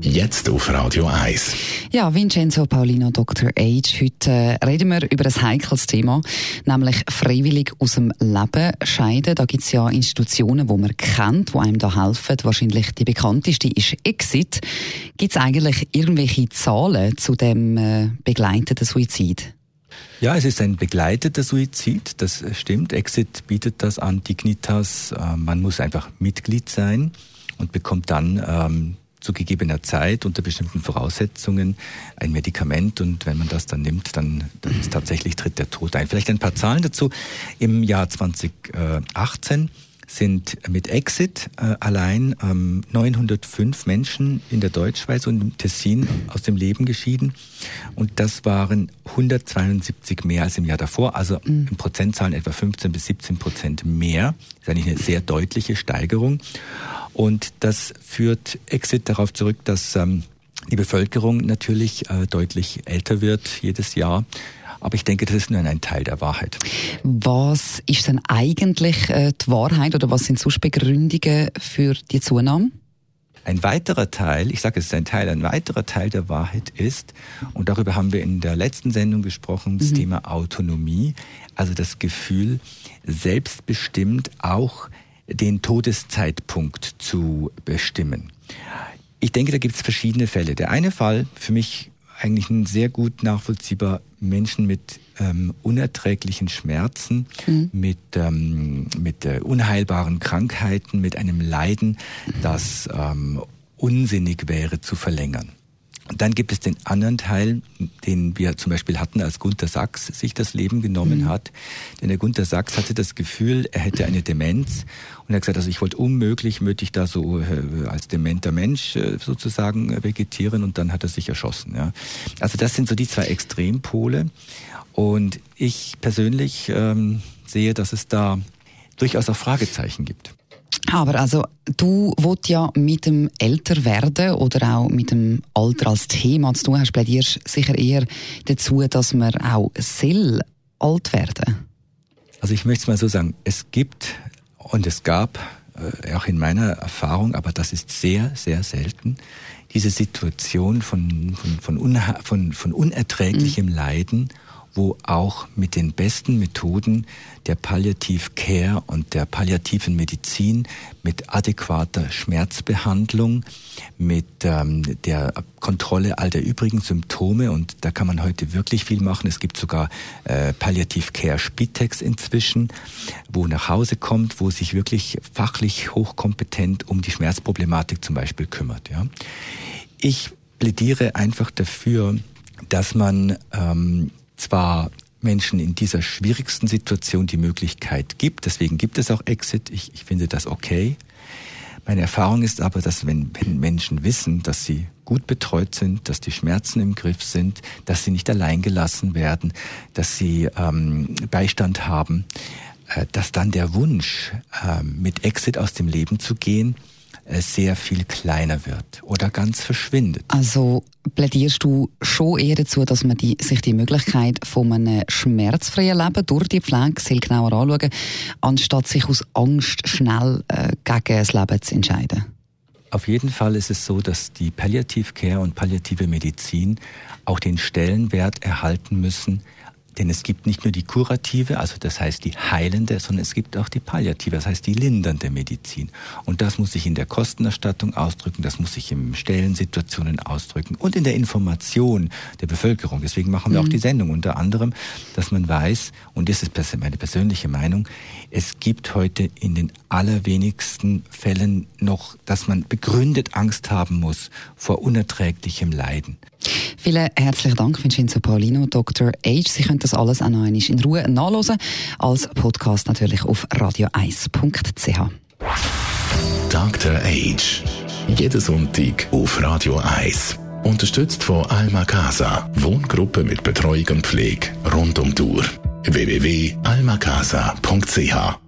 Jetzt auf Radio 1. Ja, Vincenzo Paulino, Dr. Age. Heute äh, reden wir über ein heikles Thema, nämlich freiwillig aus dem Leben scheiden. Da gibt es ja Institutionen, wo man kennt, die einem da helfen. Wahrscheinlich die bekannteste ist Exit. Gibt es eigentlich irgendwelche Zahlen zu dem äh, begleiteten Suizid? Ja, es ist ein begleiteter Suizid, das stimmt. Exit bietet das an Dignitas. Äh, man muss einfach Mitglied sein und bekommt dann ähm, zu gegebener Zeit unter bestimmten Voraussetzungen ein Medikament und wenn man das dann nimmt, dann, dann ist tatsächlich tritt der Tod ein. Vielleicht ein paar Zahlen dazu. Im Jahr 2018 sind mit Exit äh, allein ähm, 905 Menschen in der Deutschschweiz und im Tessin aus dem Leben geschieden. Und das waren 172 mehr als im Jahr davor, also mhm. in Prozentzahlen etwa 15 bis 17 Prozent mehr. Das ist eigentlich eine sehr deutliche Steigerung. Und das führt Exit darauf zurück, dass ähm, die Bevölkerung natürlich äh, deutlich älter wird jedes Jahr. Aber ich denke, das ist nur ein Teil der Wahrheit. Was ist denn eigentlich äh, die Wahrheit oder was sind sonst Begründungen für die Zunahme? Ein weiterer Teil, ich sage es ist ein Teil, ein weiterer Teil der Wahrheit ist, und darüber haben wir in der letzten Sendung gesprochen, das mhm. Thema Autonomie, also das Gefühl, selbstbestimmt auch den Todeszeitpunkt zu bestimmen. Ich denke, da gibt es verschiedene Fälle. Der eine Fall, für mich eigentlich ein sehr gut nachvollziehbar, Menschen mit ähm, unerträglichen Schmerzen, mhm. mit, ähm, mit äh, unheilbaren Krankheiten, mit einem Leiden, das ähm, unsinnig wäre zu verlängern. Und dann gibt es den anderen Teil, den wir zum Beispiel hatten, als Gunther Sachs sich das Leben genommen mhm. hat. Denn der Gunther Sachs hatte das Gefühl, er hätte eine Demenz und er hat gesagt, also ich wollte unmöglich, möchte ich da so äh, als dementer Mensch äh, sozusagen vegetieren und dann hat er sich erschossen. Ja. Also das sind so die zwei Extrempole. Und ich persönlich ähm, sehe, dass es da durchaus auch Fragezeichen gibt. Aber also du willst ja mit dem Älterwerden oder auch mit dem Alter als Thema zu tun hast, plädierst sicher eher dazu, dass man auch soll alt werden. Also ich möchte es mal so sagen, es gibt und es gab äh, auch in meiner Erfahrung, aber das ist sehr, sehr selten, diese Situation von, von, von, von, von unerträglichem mhm. Leiden wo auch mit den besten Methoden der Palliativ Care und der palliativen Medizin, mit adäquater Schmerzbehandlung, mit ähm, der Kontrolle all der übrigen Symptome und da kann man heute wirklich viel machen. Es gibt sogar äh, Palliativ Care Spitex inzwischen, wo nach Hause kommt, wo sich wirklich fachlich hochkompetent um die Schmerzproblematik zum Beispiel kümmert. Ja. Ich plädiere einfach dafür, dass man ähm, zwar Menschen in dieser schwierigsten Situation die Möglichkeit gibt. Deswegen gibt es auch Exit. Ich, ich finde das okay. Meine Erfahrung ist aber, dass wenn, wenn Menschen wissen, dass sie gut betreut sind, dass die Schmerzen im Griff sind, dass sie nicht allein gelassen werden, dass sie ähm, Beistand haben, äh, dass dann der Wunsch, äh, mit Exit aus dem Leben zu gehen, sehr viel kleiner wird oder ganz verschwindet. Also plädierst du schon eher dazu, dass man die, sich die Möglichkeit von einem schmerzfreien Leben durch die Pflege sehr genauer anschauen, anstatt sich aus Angst schnell äh, gegen das Leben zu entscheiden? Auf jeden Fall ist es so, dass die Palliative Care und palliative Medizin auch den Stellenwert erhalten müssen, denn es gibt nicht nur die kurative, also das heißt die heilende, sondern es gibt auch die palliative, das heißt die lindernde Medizin. Und das muss sich in der Kostenerstattung ausdrücken, das muss sich in Stellensituationen ausdrücken und in der Information der Bevölkerung. Deswegen machen wir mhm. auch die Sendung unter anderem, dass man weiß, und das ist meine persönliche Meinung, es gibt heute in den allerwenigsten Fällen noch, dass man begründet Angst haben muss vor unerträglichem Leiden. Vielen herzlichen Dank, Vincenzo Paulino, Dr. H. Sie können das alles auch noch in Ruhe nachlesen, als Podcast natürlich auf radio1.ch. Dr. H. Jeden Sonntag auf Radio 1. Unterstützt von Alma Casa, Wohngruppe mit Betreuung und Pflege rund um die Uhr. www.almacasa.ch